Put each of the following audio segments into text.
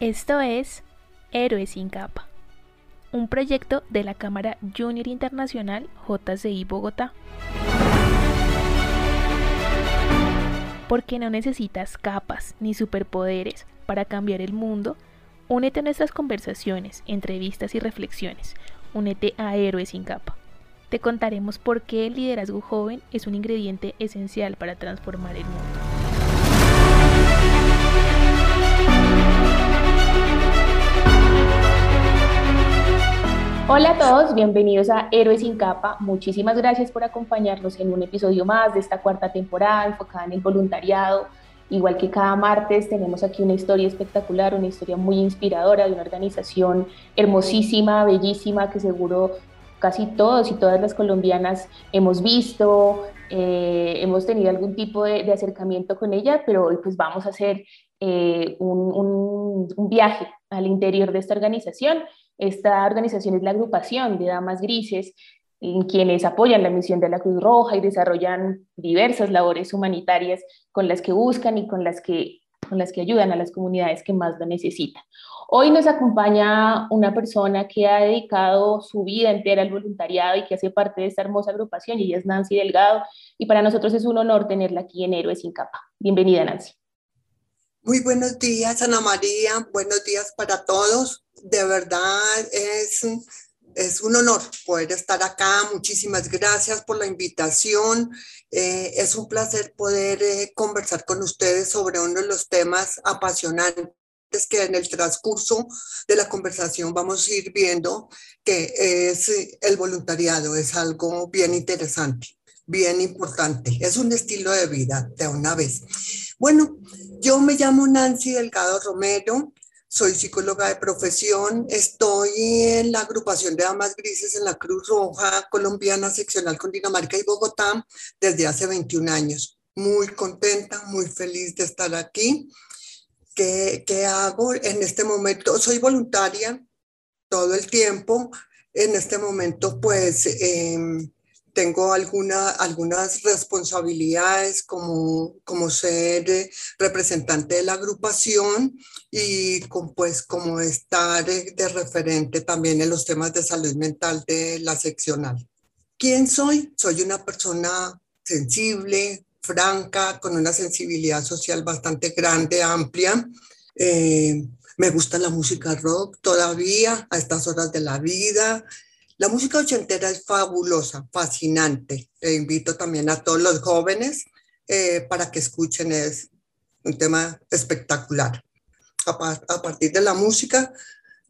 Esto es Héroes sin capa, un proyecto de la Cámara Junior Internacional JCI Bogotá. Porque no necesitas capas ni superpoderes para cambiar el mundo, únete a nuestras conversaciones, entrevistas y reflexiones. Únete a Héroes sin capa. Te contaremos por qué el liderazgo joven es un ingrediente esencial para transformar el mundo. Hola a todos, bienvenidos a Héroes sin capa. Muchísimas gracias por acompañarnos en un episodio más de esta cuarta temporada enfocada en el voluntariado. Igual que cada martes tenemos aquí una historia espectacular, una historia muy inspiradora de una organización hermosísima, bellísima, que seguro casi todos y todas las colombianas hemos visto, eh, hemos tenido algún tipo de, acercamiento con ella, pero hoy pues vamos a hacer eh, un, un viaje al interior de esta organización esta organización es la agrupación de Damas Grises, en quienes apoyan la misión de la Cruz Roja y desarrollan diversas labores humanitarias con las que buscan y con las que, con las que ayudan a las comunidades que más lo necesitan. Hoy nos acompaña una persona que ha dedicado su vida entera al voluntariado y que hace parte de esta hermosa agrupación, y ella es Nancy Delgado, y para nosotros es un honor tenerla aquí en Héroes sin Capa. Bienvenida, Nancy. Muy buenos días, Ana María. Buenos días para todos. De verdad es, es un honor poder estar acá. Muchísimas gracias por la invitación. Eh, es un placer poder eh, conversar con ustedes sobre uno de los temas apasionantes que en el transcurso de la conversación vamos a ir viendo que es el voluntariado. Es algo bien interesante bien importante. Es un estilo de vida de una vez. Bueno, yo me llamo Nancy Delgado Romero, soy psicóloga de profesión, estoy en la agrupación de damas grises en la Cruz Roja colombiana seccional con Dinamarca y Bogotá desde hace 21 años. Muy contenta, muy feliz de estar aquí. ¿Qué, hago en este momento? Soy voluntaria todo el tiempo. En este momento, pues... Eh, tengo alguna, algunas responsabilidades como, como ser eh, representante de la agrupación y con, pues como estar de referente también en los temas de salud mental de la seccional. ¿Quién soy? Soy una persona sensible, franca, con una sensibilidad social bastante grande, amplia. Eh, me gusta la música rock todavía a estas horas de la vida. La música ochentera es fabulosa, fascinante. Le invito también a todos los jóvenes eh, para que escuchen, es un tema espectacular. A, partir de la música,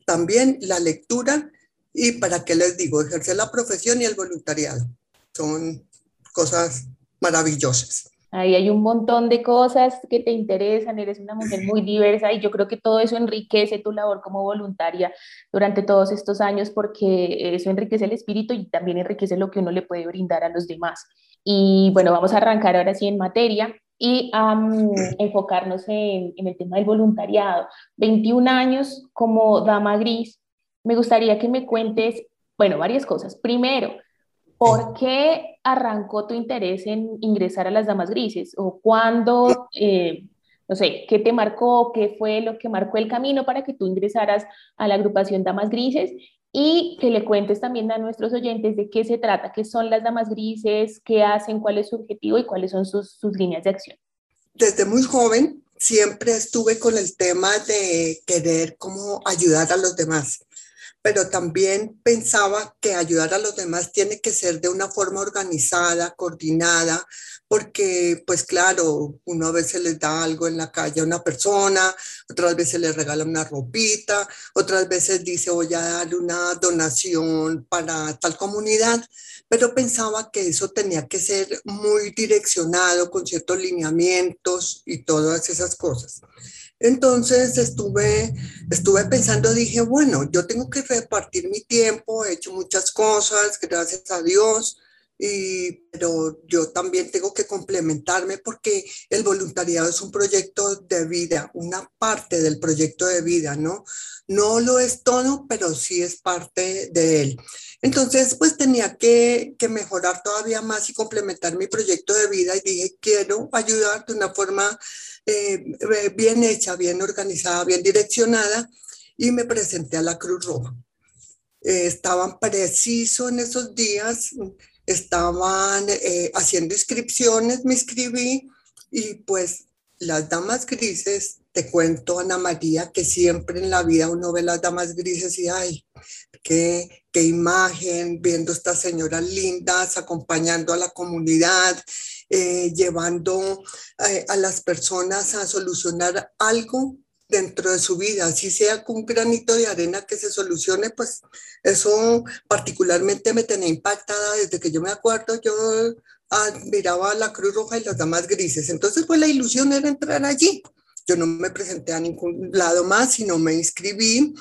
también la lectura y para qué les digo, ejercer la profesión y el voluntariado. Son cosas maravillosas. Ahí hay un montón de cosas que te interesan, eres una mujer muy diversa y yo creo que todo eso enriquece tu labor como voluntaria durante todos estos años porque eso enriquece el espíritu y también enriquece lo que uno le puede brindar a los demás. Y bueno, vamos a arrancar ahora sí en materia y a enfocarnos en, en el tema del voluntariado. 21 años como dama gris, me gustaría que me cuentes, bueno, varias cosas. Primero, ¿Por qué arrancó tu interés en ingresar a las Damas Grises? ¿O cuándo, eh, no sé, qué te marcó, qué fue lo que marcó el camino para que tú ingresaras a la agrupación Damas Grises? Y que le cuentes también a nuestros oyentes de qué se trata, qué son las Damas Grises, qué hacen, cuál es su objetivo y cuáles son sus, sus líneas de acción. Desde muy joven siempre estuve con el tema de querer cómo ayudar a los demás pero también pensaba que ayudar a los demás tiene que ser de una forma organizada, coordinada, porque pues claro, uno a veces les da algo en la calle a una persona, otras veces le regala una ropita, otras veces dice voy a dar una donación para tal comunidad, pero pensaba que eso tenía que ser muy direccionado con ciertos lineamientos y todas esas cosas. Entonces estuve, estuve pensando, dije, bueno, yo tengo que repartir mi tiempo, he hecho muchas cosas, gracias a Dios, y, pero yo también tengo que complementarme porque el voluntariado es un proyecto de vida, una parte del proyecto de vida, ¿no? No lo es todo, pero sí es parte de él. Entonces, pues tenía que, que, mejorar todavía más y complementar mi proyecto de vida y dije, quiero ayudar de una forma eh, bien hecha, bien organizada, bien direccionada y me presenté a la Cruz Roja. Eh, estaban preciso en esos días, estaban eh, haciendo inscripciones, me inscribí y pues las damas grises, te cuento Ana María, que siempre en la vida uno ve las damas grises y ay, qué, qué imagen, viendo estas señoras lindas, acompañando a la comunidad, eh, llevando a las personas a solucionar algo dentro de su vida, así sea con un granito de arena que se solucione, pues eso particularmente me tenía impactada desde que yo me acuerdo, yo admiraba la Cruz Roja y las damas grises, entonces pues la ilusión era entrar allí. Yo no me presenté a ningún lado más, sino me inscribí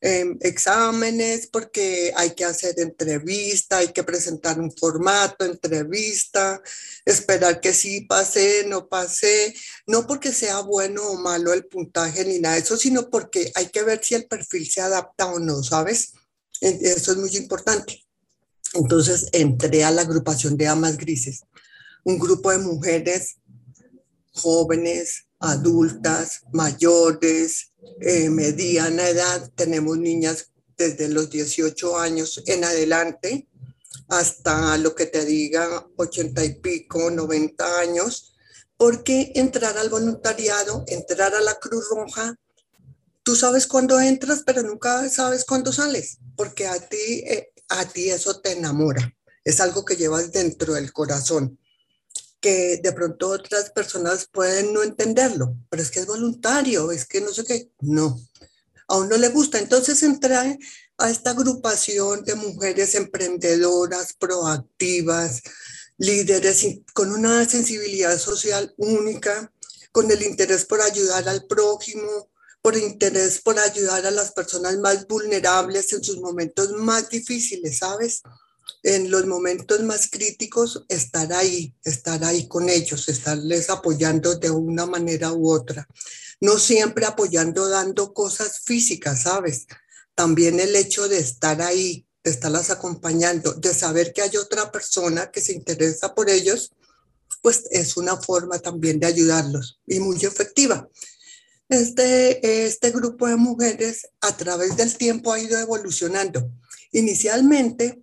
Em, exámenes, porque hay que hacer entrevista, hay que presentar un formato, entrevista, esperar que sí pase, no pase, no porque sea bueno o malo el puntaje ni nada de eso, sino porque hay que ver si el perfil se adapta o no, ¿sabes? Eso es muy importante. Entonces entré a la agrupación de amas grises, un grupo de mujeres jóvenes, adultas, mayores, eh, mediana edad, tenemos niñas desde los 18 años en adelante hasta lo que te diga 80 y pico, 90 años, porque entrar al voluntariado, entrar a la Cruz Roja, tú sabes cuándo entras, pero nunca sabes cuándo sales, porque a ti, eh, a ti eso te enamora, es algo que llevas dentro del corazón que de pronto otras personas pueden no entenderlo, pero es que es voluntario, es que no sé qué, no, a uno le gusta. Entonces entré a esta agrupación de mujeres emprendedoras, proactivas, líderes con una sensibilidad social única, con el interés por ayudar al prójimo, por interés por ayudar a las personas más vulnerables en sus momentos más difíciles, ¿sabes? En los momentos más críticos estar ahí, estar ahí con ellos, estarles apoyando de una manera u otra. No siempre apoyando dando cosas físicas, ¿sabes? También el hecho de estar ahí, de estarlas acompañando, de saber que hay otra persona que se interesa por ellos, pues es una forma también de ayudarlos y muy efectiva. Este, este grupo de mujeres a través del tiempo ha ido evolucionando. Inicialmente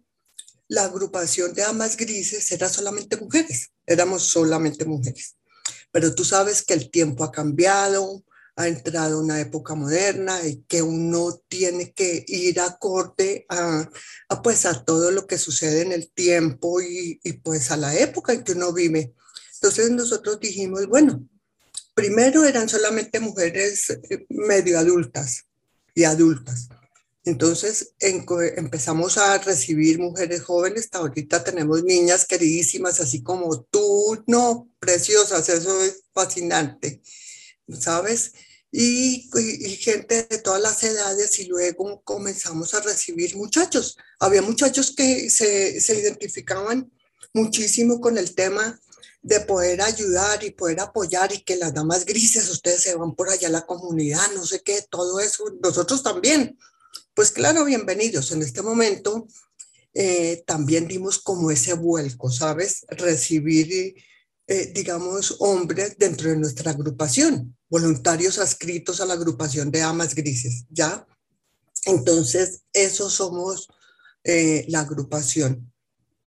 la agrupación de amas grises era solamente mujeres, éramos solamente mujeres. Pero tú sabes que el tiempo ha cambiado, ha entrado una época moderna y que uno tiene que ir acorde a, a, pues a todo lo que sucede en el tiempo y, y pues a la época en que uno vive. Entonces nosotros dijimos, bueno, primero eran solamente mujeres eh, medio adultas y adultas. Entonces empezamos a recibir mujeres jóvenes, ahorita tenemos niñas queridísimas, así como tú, no, preciosas, eso es fascinante, ¿sabes? Y, gente de todas las edades y luego comenzamos a recibir muchachos. Había muchachos que se, se identificaban muchísimo con el tema de poder ayudar y poder apoyar y que las damas grises, ustedes se van por allá a la comunidad, no sé qué, todo eso, nosotros también pues claro, bienvenidos. En este momento eh, también dimos como ese vuelco, ¿sabes? Recibir, eh, digamos, hombres dentro de nuestra agrupación, voluntarios adscritos a la agrupación de Amas Grises, ¿ya? Entonces, eso somos eh, la agrupación.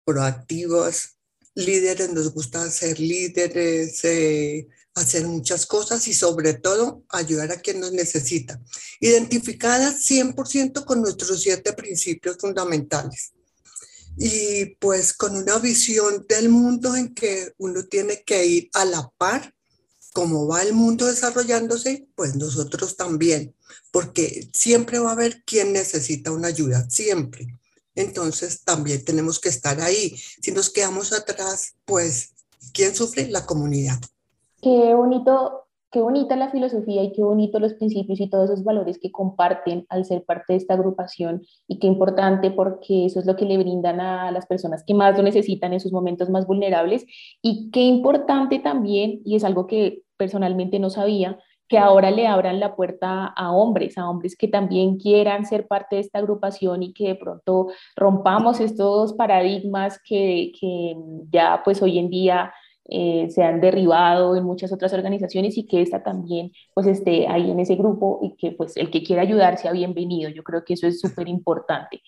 Proactivos, líderes, nos gusta ser líderes, hacer muchas cosas y sobre todo ayudar a quien nos necesita. Identificadas 100% con nuestros siete principios fundamentales. Y pues con una visión del mundo en que uno tiene que ir a la par, como va el mundo desarrollándose, pues nosotros también, porque siempre va a haber quien necesita una ayuda, siempre. Entonces también tenemos que estar ahí. Si nos quedamos atrás, pues, ¿quién sufre? La comunidad. Qué bonito, qué bonita la filosofía y qué bonito los principios y todos esos valores que comparten al ser parte de esta agrupación y qué importante porque eso es lo que le brindan a las personas que más lo necesitan en sus momentos más vulnerables y qué importante también, y es algo que personalmente no sabía, que ahora le abran la puerta a hombres, a hombres que también quieran ser parte de esta agrupación y que de pronto rompamos estos paradigmas que, que ya pues hoy en día eh, se han derribado en muchas otras organizaciones y que esta también pues esté ahí en ese grupo y que pues el que quiera ayudar sea bienvenido. Yo creo que eso es súper importante.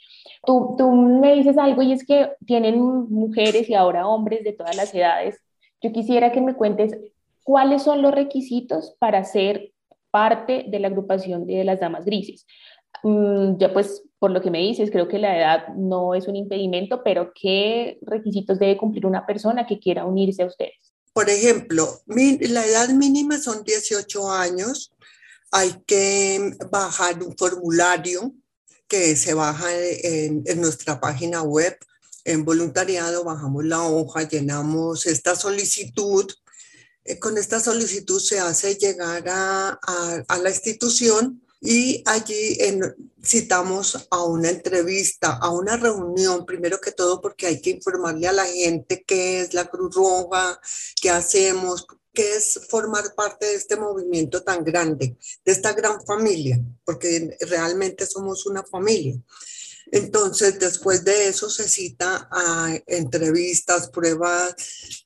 Tú, tú me dices algo y es que tienen mujeres y ahora hombres de todas las edades. Yo quisiera que me cuentes cuáles son los requisitos para ser parte de la agrupación de las damas grises. Mm, ya pues por lo que me dices, creo que la edad no es un impedimento, pero ¿qué requisitos debe cumplir una persona que quiera unirse a ustedes? Por ejemplo, la edad mínima son 18 años. Hay que bajar un formulario que se baja en, en nuestra página web. En voluntariado bajamos la hoja, llenamos esta solicitud eh, con esta solicitud se hace llegar a, a, la institución y allí citamos a una entrevista, a una reunión, primero que todo porque hay que informarle a la gente qué es la Cruz Roja, qué hacemos, qué es formar parte de este movimiento tan grande, de esta gran familia, porque realmente somos una familia. Entonces, después de eso se cita a entrevistas, pruebas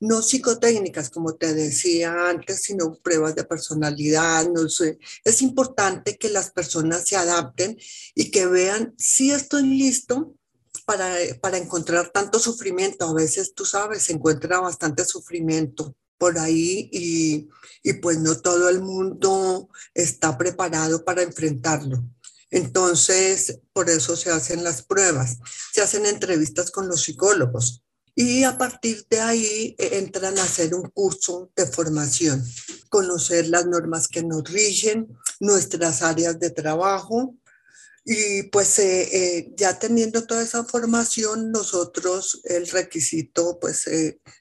no psicotécnicas, como te decía antes, sino pruebas de personalidad. No sé. Es importante que las personas se adapten y que vean si estoy listo para, para encontrar tanto sufrimiento. A veces, tú sabes, se encuentra bastante sufrimiento por ahí y, y pues no todo el mundo está preparado para enfrentarlo. Entonces, por eso se hacen las pruebas, se hacen entrevistas con los psicólogos y a partir de ahí eh, entran a hacer un curso de formación, conocer las normas que nos rigen, nuestras áreas de trabajo, y pues eh, eh, ya teniendo toda esa formación, nosotros el requisito, pues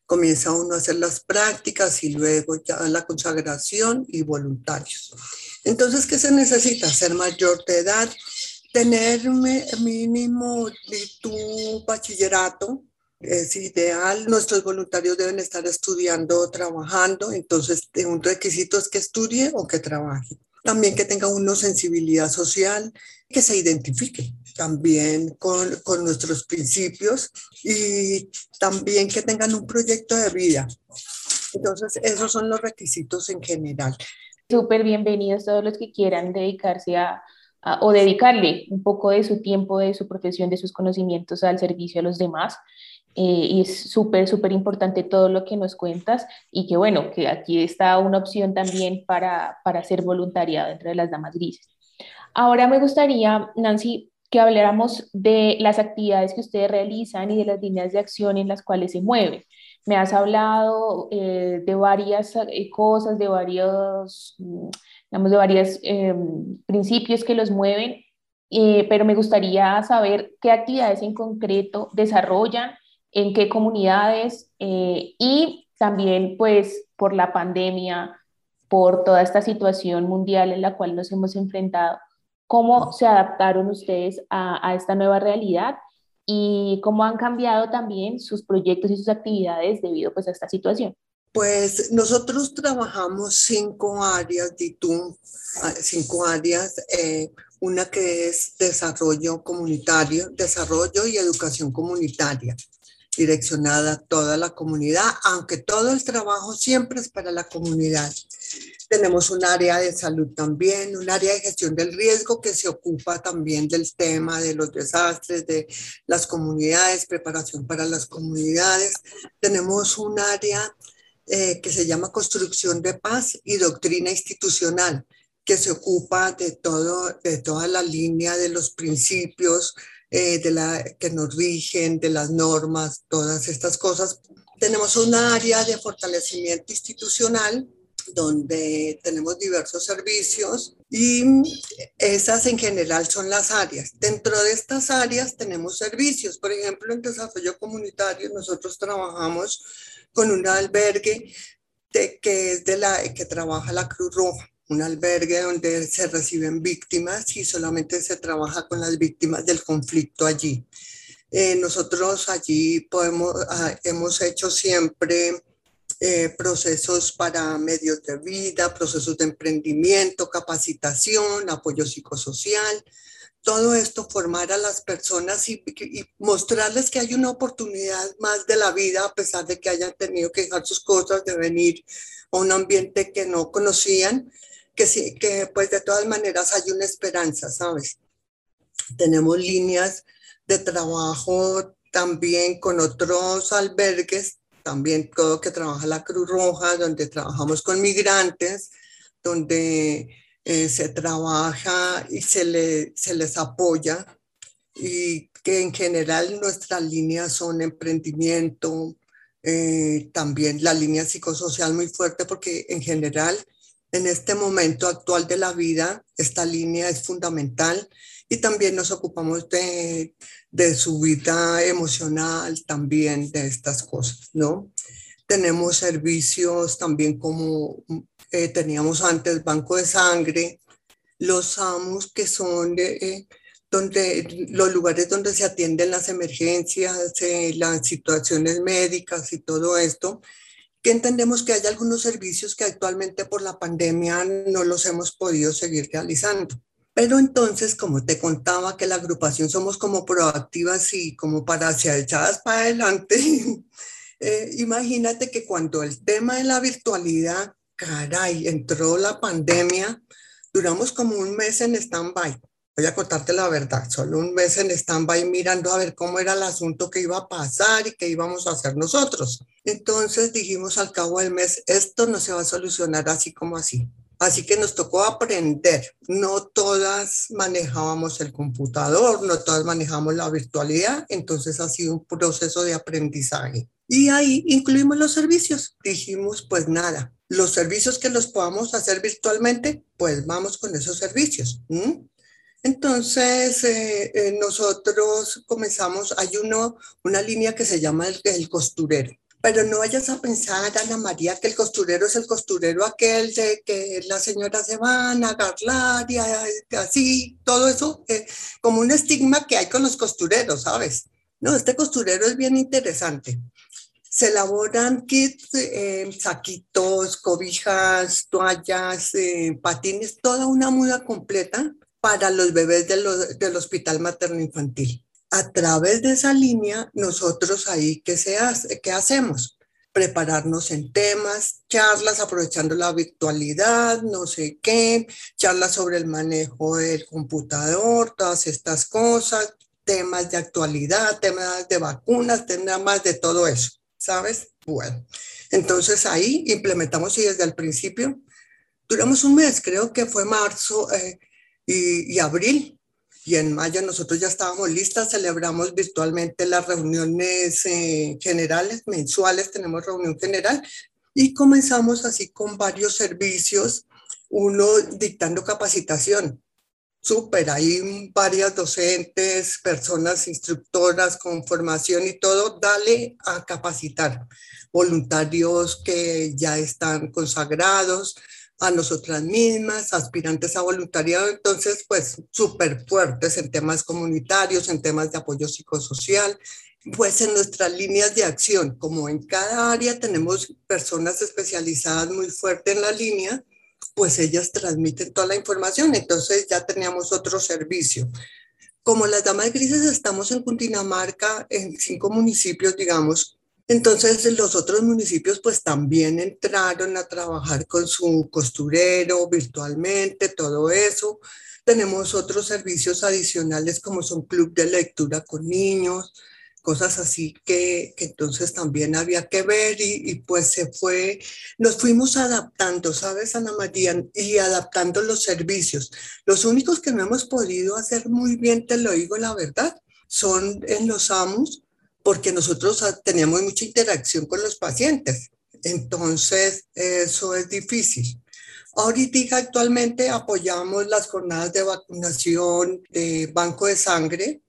comienza uno a hacer las prácticas y luego ya la consagración y voluntarios. Entonces, ¿qué se necesita? Ser mayor de edad, tener mínimo tu bachillerato, es ideal. Nuestros voluntarios deben estar estudiando o trabajando, entonces un requisito es que estudie o que trabaje. También que tenga una sensibilidad social, que se identifique también con, con nuestros principios y también que tengan un proyecto de vida. Entonces, esos son los requisitos en general súper bienvenidos todos los que quieran dedicarse a, o dedicarle un poco de su tiempo, de su profesión, de sus conocimientos al servicio a los demás. Eh, y es súper, súper importante todo lo que nos cuentas y que bueno, que aquí está una opción también para, para hacer voluntariado dentro de las damas grises. Ahora me gustaría, Nancy, que habláramos de las actividades que ustedes realizan y de las líneas de acción en las cuales se mueven. Me has hablado eh, de varias eh, cosas, de varios, mm, digamos, de varios em, principios que los mueven, eh, pero me gustaría saber qué actividades en concreto desarrollan, en qué comunidades y también, pues, por la pandemia, por toda esta situación mundial en la cual nos hemos enfrentado, cómo se adaptaron ustedes a, a esta nueva realidad y cómo han cambiado también sus proyectos y sus actividades debido pues, a esta situación. Pues nosotros trabajamos cinco áreas de ah, cinco áreas, eh, una que es desarrollo comunitario, desarrollo y educación comunitaria, direccionada a toda la comunidad, aunque todo el trabajo siempre es para la comunidad. Tenemos un área de salud también, un área de gestión del riesgo que se ocupa también del tema de los desastres, de las comunidades, preparación para las comunidades. Tenemos un área eh, que se llama construcción de paz y doctrina institucional, que se ocupa de, todo, de toda la línea de los principios eh, de la, que nos rigen, de las normas, todas estas cosas. Tenemos un área de fortalecimiento institucional donde tenemos diversos servicios y esas en general son las áreas. Dentro de estas áreas tenemos servicios. Por ejemplo, en desarrollo comunitario nosotros trabajamos con un albergue que es de la que trabaja la Cruz Roja, un albergue donde se reciben víctimas y solamente se trabaja con las víctimas del conflicto allí. Eh, nosotros allí podemos, ah, hemos hecho siempre eh, procesos para medios de vida, procesos de emprendimiento, capacitación, apoyo psicosocial. Todo esto formar a las personas y, y, mostrarles que hay una oportunidad más de la vida a pesar de que hayan tenido que dejar sus cosas, de venir a un ambiente que no conocían, que sí, que pues de todas maneras hay una esperanza, ¿sabes? Tenemos líneas de trabajo también con otros albergues, también todo que trabaja la Cruz Roja, donde trabajamos con migrantes, donde eh, se trabaja y se, le, se les apoya y que en general nuestras líneas son emprendimiento, eh, también la línea psicosocial muy fuerte porque en general en este momento actual de la vida esta línea es fundamental y también nos ocupamos de, de su vida emocional, también de estas cosas, ¿no? Tenemos servicios también como eh, teníamos antes, banco de sangre, los AMUS que son de, eh, donde, los lugares donde se atienden las emergencias, eh, las situaciones médicas y todo esto, que entendemos que hay algunos servicios que actualmente por la pandemia no los hemos podido seguir realizando. Pero entonces, como te contaba que la agrupación somos como proactivas y como para hacia echadas para adelante, eh, imagínate que cuando el tema de la virtualidad, caray, entró la pandemia, duramos como un mes en stand-by. Voy a contarte la verdad, solo un mes en stand-by mirando a ver cómo era el asunto que iba a pasar y qué íbamos a hacer nosotros. Entonces dijimos al cabo del mes, esto no se va a solucionar así como así. Así que nos tocó aprender. No todas manejábamos el computador, no todas manejamos la virtualidad, entonces ha sido un proceso de aprendizaje. Y ahí incluimos los servicios. Dijimos, pues nada, los servicios que los podamos hacer virtualmente, pues vamos con esos servicios. Entonces, eh, eh, nosotros comenzamos, hay uno, una línea que se llama el costurero pero no vayas a pensar, Ana María, que el costurero es el costurero aquel de que las señoras se van a agarrar y así, todo eso, eh, como un estigma que hay con los costureros, ¿sabes? No, este costurero es bien interesante. Se elaboran kits, eh, saquitos, cobijas, toallas, eh, patines, toda una muda completa para los bebés del hospital materno infantil a través de esa línea, nosotros ahí, ¿qué, se ¿qué hacemos? Prepararnos en temas, charlas aprovechando la virtualidad, no sé qué, charlas sobre el manejo del computador, todas estas cosas, temas de actualidad, temas de vacunas, temas de todo eso, ¿sabes? Bueno, entonces ahí implementamos y desde el principio duramos un mes, creo que fue marzo eh, y abril, y en mayo nosotros ya estábamos listas, celebramos virtualmente las reuniones eh, generales, mensuales, tenemos reunión general y comenzamos así con varios servicios, uno dictando capacitación. Súper, hay varias docentes, personas instructoras con formación y todo, dale a capacitar. Voluntarios que ya están consagrados, a nosotras mismas, aspirantes a voluntariado, entonces pues súper fuertes en temas comunitarios, en temas de apoyo psicosocial, pues en nuestras líneas de acción, como en cada área tenemos personas especializadas muy fuerte en la línea, pues ellas transmiten toda la información, entonces ya teníamos otro servicio. Como las damas grises estamos en Cundinamarca, en cinco municipios, digamos, entonces los otros municipios pues también entraron a trabajar con su costurero virtualmente, todo eso. Tenemos otros servicios adicionales como son club de lectura con niños, cosas así que, entonces también había que ver y, y, pues se fue, nos fuimos adaptando, ¿sabes, Ana María? Y adaptando los servicios. Los únicos que no hemos podido hacer muy bien, te lo digo la verdad, son en los AMUS porque nosotros teníamos mucha interacción con los pacientes. Entonces, eso es difícil. Ahorita actualmente apoyamos las jornadas de vacunación de banco de sangre,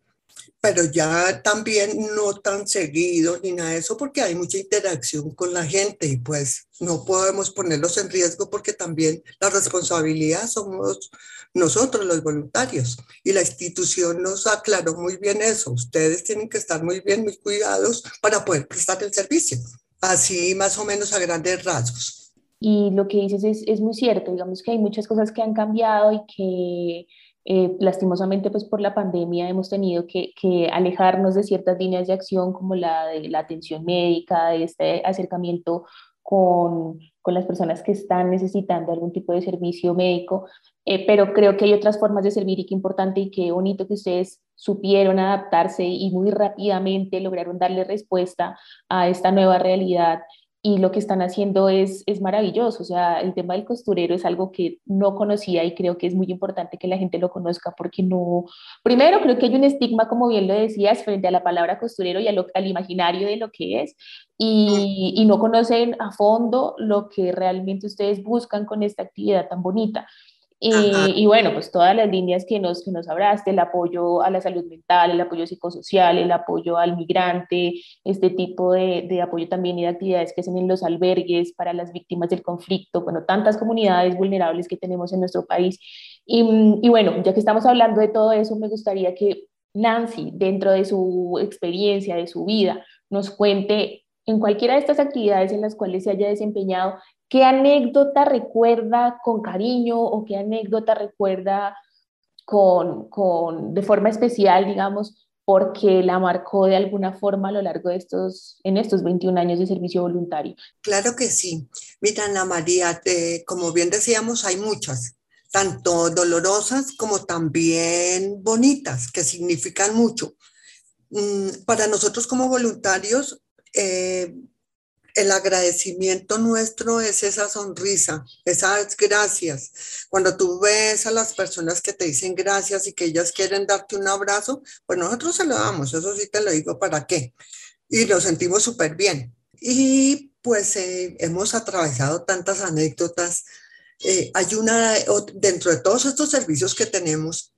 pero ya también no tan seguido ni nada de eso porque hay mucha interacción con la gente y pues no podemos ponerlos en riesgo porque también la responsabilidad somos nosotros los voluntarios. Y la institución nos aclaró muy bien eso. Ustedes tienen que estar muy bien, muy cuidados para poder prestar el servicio. Así más o menos a grandes rasgos. Y lo que dices es, es muy cierto, digamos que hay muchas cosas que han cambiado y que eh, lastimosamente, pues por la pandemia hemos tenido que, alejarnos de ciertas líneas de acción como la de la atención médica, de este acercamiento con, con las personas que están necesitando algún tipo de servicio médico, eh, pero creo que hay otras formas de servir y qué importante y qué bonito que ustedes supieron adaptarse y muy rápidamente lograron darle respuesta a esta nueva realidad y lo que están haciendo es, es maravilloso. O sea, el tema del costurero es algo que no conocía y creo que es muy importante que la gente lo conozca porque no, primero creo que hay un estigma, como bien lo decías, frente a la palabra costurero y al imaginario de lo que es y, y no conocen a fondo lo que realmente ustedes buscan con esta actividad tan bonita. Y, bueno, pues todas las líneas que nos, que nos hablaste, el apoyo a la salud mental, el apoyo psicosocial, el apoyo al migrante, este tipo de, de, apoyo también y de actividades que hacen en los albergues para las víctimas del conflicto, bueno, tantas comunidades vulnerables que tenemos en nuestro país. Y, y bueno, ya que estamos hablando de todo eso, me gustaría que Nancy, dentro de su experiencia, de su vida, nos cuente en cualquiera de estas actividades en las cuales se haya desempeñado, ¿Qué anécdota recuerda con cariño o qué anécdota recuerda con, con, de forma especial, digamos, porque la marcó de alguna forma a lo largo de estos, en estos 21 años de servicio voluntario? Claro que sí. Mira, Ana María, como bien decíamos, hay muchas, tanto dolorosas como también bonitas, que significan mucho. Mm, para nosotros como voluntarios, eh, el agradecimiento nuestro es esa sonrisa, esas gracias. Cuando tú ves a las personas que te dicen gracias y que ellas quieren darte un abrazo, pues nosotros se lo damos, eso sí te lo digo para qué. Y lo sentimos súper bien. Y pues eh, hemos atravesado tantas anécdotas. Eh, hay una, dentro de todos estos servicios que tenemos,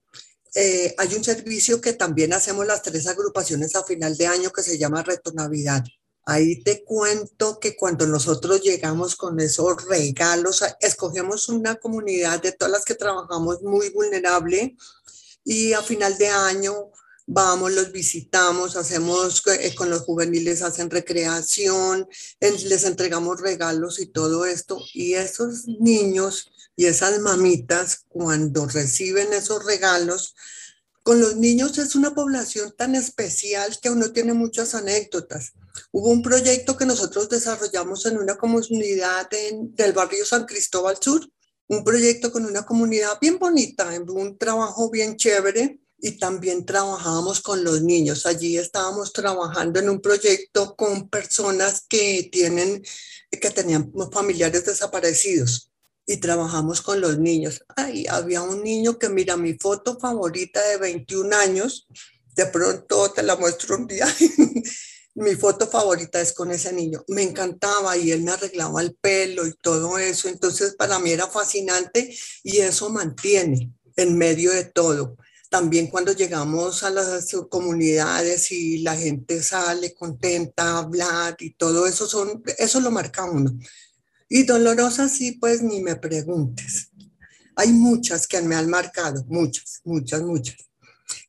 eh, hay un servicio que también hacemos las tres agrupaciones a final de año que se llama Reto Navidad. Ahí te cuento que cuando nosotros llegamos con esos regalos, escogemos una comunidad de todas las que trabajamos muy vulnerable y a final de año vamos, los visitamos, hacemos eh, con los juveniles, hacen recreación, les entregamos regalos y todo esto. Y esos niños y esas mamitas, cuando reciben esos regalos, con los niños es una población tan especial que uno tiene muchas anécdotas. Hubo un proyecto que nosotros desarrollamos en una comunidad del barrio San Cristóbal Sur, un proyecto con una comunidad bien bonita, un trabajo bien chévere y también trabajábamos con los niños. Allí estábamos trabajando en un proyecto con personas que tienen que tenían familiares desaparecidos y trabajamos con los niños. Ay, había un niño que mira mi foto favorita de 21 años, de pronto te la muestro un día. mi foto favorita es con ese niño. Me encantaba y él me arreglaba el pelo y todo eso. Entonces para mí era fascinante y eso mantiene en medio de todo. También cuando llegamos a las comunidades y la gente sale contenta a hablar y todo eso, son, eso lo marca uno. Y dolorosas sí, pues ni me preguntes. Hay muchas que me han marcado, muchas, muchas, muchas.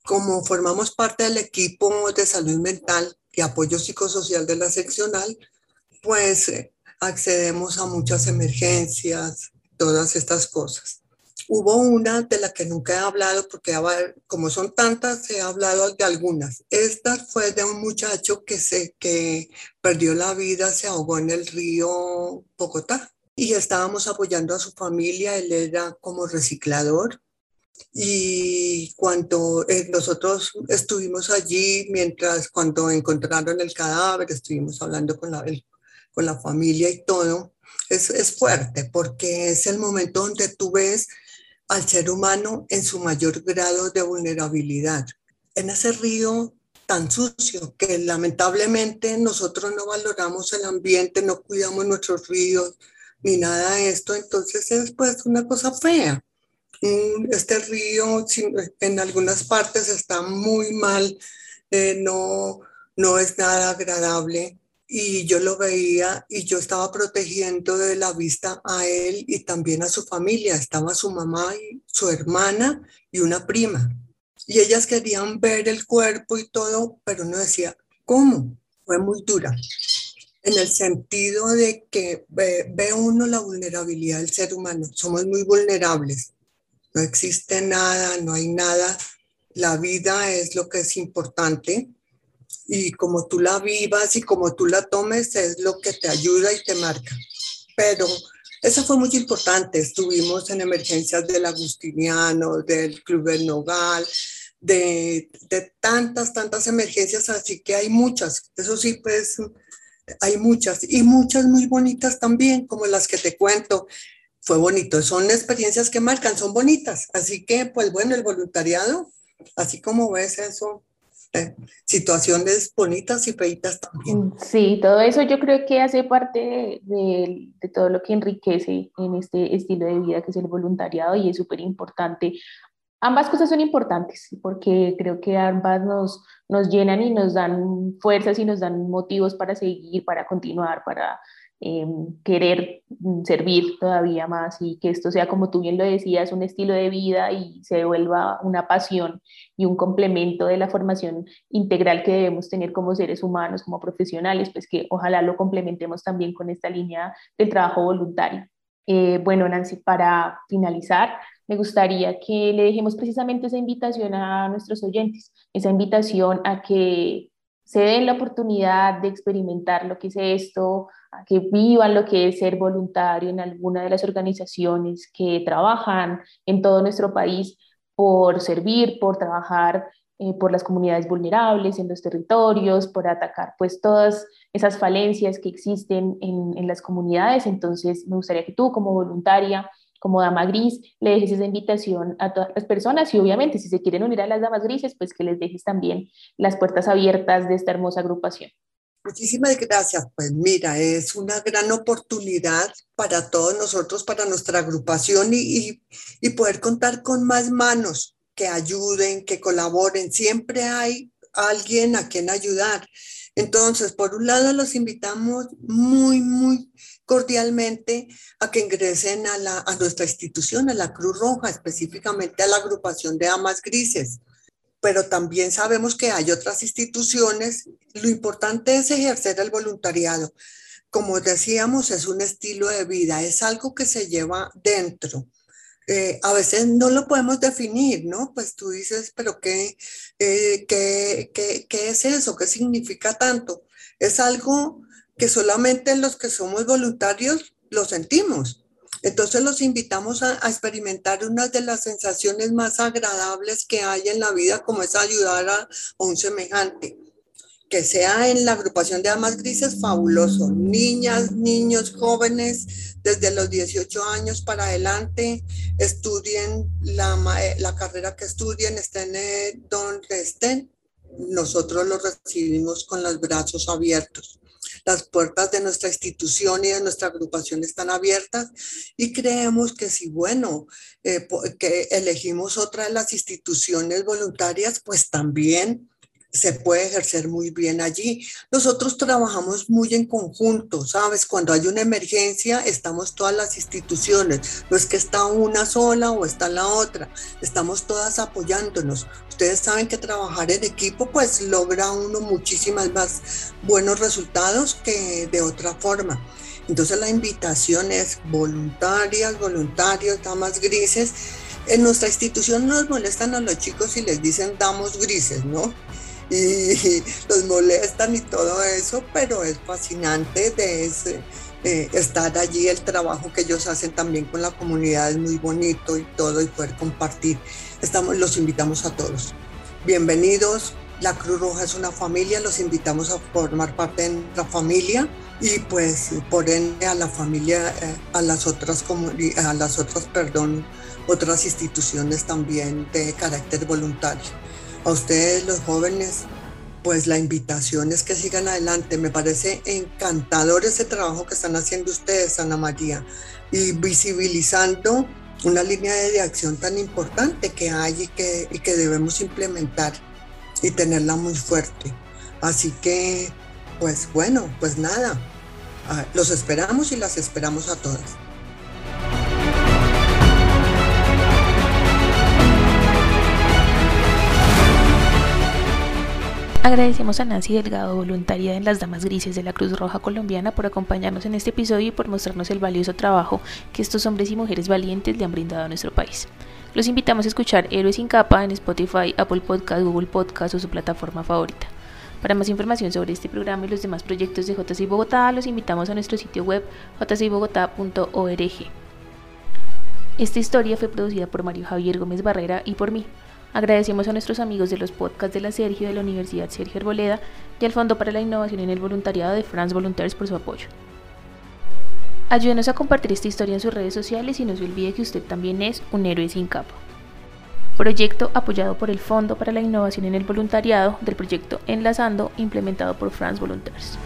Como formamos parte del equipo de salud mental, y apoyo psicosocial de la seccional, pues eh, accedemos a muchas emergencias, todas estas cosas. Hubo una de la que nunca he hablado porque como son tantas, he hablado de algunas. Esta fue de un muchacho que, se, que perdió la vida, se ahogó en el río Bogotá y estábamos apoyando a su familia. Él era como reciclador y cuando eh, nosotros estuvimos allí, mientras cuando encontraron el cadáver, estuvimos hablando con la, con la familia y todo, es, es fuerte porque es el momento donde tú ves al ser humano en su mayor grado de vulnerabilidad. En ese río tan sucio que lamentablemente nosotros no valoramos el ambiente, no cuidamos nuestros ríos ni nada de esto, entonces es pues una cosa fea este río en algunas partes está muy mal, eh, no, no es nada agradable y yo lo veía y yo estaba protegiendo de la vista a él y también a su familia. Estaba su mamá y su hermana y una prima. Y ellas querían ver el cuerpo y todo, pero no decía, ¿cómo? Fue muy dura. en el sentido de que ve, uno la vulnerabilidad del ser humano. Somos muy vulnerables. No existe nada, no hay nada. La vida es lo que es importante y como tú la vivas y como tú la tomes es lo que te ayuda y te marca. Pero eso fue muy importante. Estuvimos en emergencias del Agustiniano, del Club del Nogal, de, de tantas, tantas emergencias, así que hay muchas. Eso sí, pues hay muchas y muchas muy bonitas también, como las que te cuento. Fue bonito, son experiencias que marcan, son bonitas. Así que, pues bueno, el voluntariado, así como ves eso, eh, situaciones bonitas y feitas también. Sí, todo eso yo creo que hace parte de, de, todo lo que enriquece en este estilo de vida que es el voluntariado y es súper importante Ambas cosas son importantes porque creo que ambas nos, nos llenan y nos dan fuerzas y nos dan motivos para seguir, para continuar, para em, querer servir todavía más y que esto sea, como tú bien lo decías, un estilo de vida y se vuelva una pasión y un complemento de la formación integral que debemos tener como seres humanos, como profesionales, pues que ojalá lo complementemos también con esta línea del trabajo voluntario. Eh, bueno, Nancy, para finalizar, me gustaría que le dejemos precisamente esa invitación a nuestros oyentes, esa invitación a que se den la oportunidad de experimentar lo que es esto, que vivan lo que es ser voluntario en alguna de las organizaciones que trabajan en todo nuestro país por servir, por trabajar eh, por las comunidades vulnerables en los territorios, por atacar pues todas esas falencias que existen en, en las comunidades. Entonces me gustaría que tú como voluntaria como dama gris, le dejes esa invitación a todas las personas y obviamente si se quieren unir a las damas grises, pues que les dejes también las puertas abiertas de esta hermosa agrupación. Muchísimas gracias. Pues mira, es una gran oportunidad para todos nosotros, para nuestra agrupación y, y, poder contar con más manos que ayuden, que colaboren. Siempre hay alguien a quien ayudar. Entonces, por un lado, los invitamos muy, muy cordialmente a que ingresen a, la, a nuestra institución, a la Cruz Roja, específicamente a la agrupación de Amas Grises. Pero también sabemos que hay otras instituciones. Lo importante es ejercer el voluntariado. Como decíamos, es un estilo de vida, es algo que se lleva dentro. Eh, a veces no lo podemos definir, ¿no? Pues tú dices, pero qué, eh, qué, qué, qué es eso? ¿Qué significa tanto? Es algo que solamente los que somos voluntarios lo sentimos. Entonces los invitamos a, experimentar una de las sensaciones más agradables que hay en la vida, como es ayudar a, un semejante. Que sea en la agrupación de amas grises, fabuloso. Niñas, niños, jóvenes, desde los 18 años para adelante, estudien la, la carrera que estudien, estén eh, donde estén. Nosotros los recibimos con los brazos abiertos las puertas de nuestra institución y de nuestra agrupación están abiertas y creemos que si, bueno, eh, que elegimos otra de las instituciones voluntarias, pues también se puede ejercer muy bien allí. Nosotros trabajamos muy en conjunto, ¿sabes? Cuando hay una emergencia, estamos todas las instituciones. No es que está una sola o está la otra, estamos todas apoyándonos. Ustedes saben que trabajar en equipo pues logra uno muchísimas más buenos resultados que de otra forma. Entonces la invitación es voluntarias, voluntarios, damas grises. En nuestra institución nos molestan a los chicos y les dicen damos grises, ¿no? Y los molestan y todo eso, pero es fascinante de ese, eh, estar allí, el trabajo que ellos hacen también con la comunidad es muy bonito y todo, y poder compartir. Estamos, los invitamos a todos. Bienvenidos. La Cruz Roja es una familia, los invitamos a formar parte de nuestra familia y pues por ende a la familia, eh, a las otras a las otras, perdón, otras instituciones también de carácter voluntario a ustedes los jóvenes, pues la invitación es que sigan adelante. Me parece encantador ese trabajo que están haciendo ustedes, Ana María, y visibilizando una línea de acción tan importante que hay y que, y que debemos implementar y tenerla muy fuerte. Así que, pues bueno, pues nada, ah, los esperamos y las esperamos a todas. Agradecemos a Nancy Delgado, voluntaria en las Damas Grises de la Cruz Roja Colombiana, por acompañarnos en este episodio y por mostrarnos el valioso trabajo que estos hombres y mujeres valientes le han brindado a nuestro país. Los invitamos a escuchar Héroes sin capa en Spotify, Apple Podcast, Google Podcast o su plataforma favorita. Para más información sobre este programa y los demás proyectos de JCI Bogotá, los invitamos a nuestro sitio web jcibogotá.org. Esta historia fue producida por Mario Javier Gómez Barrera y por mí. Agradecemos a nuestros amigos de los podcasts de la Sergio de la Universidad Sergio Arboleda y al Fondo para la Innovación en el Voluntariado de France Volunteers por su apoyo. Ayúdenos a compartir esta historia en sus redes sociales y no se olvide que usted también es un héroe sin capa. Proyecto apoyado por el Fondo para la Innovación en el Voluntariado del proyecto Enlazando implementado por France Volunteers.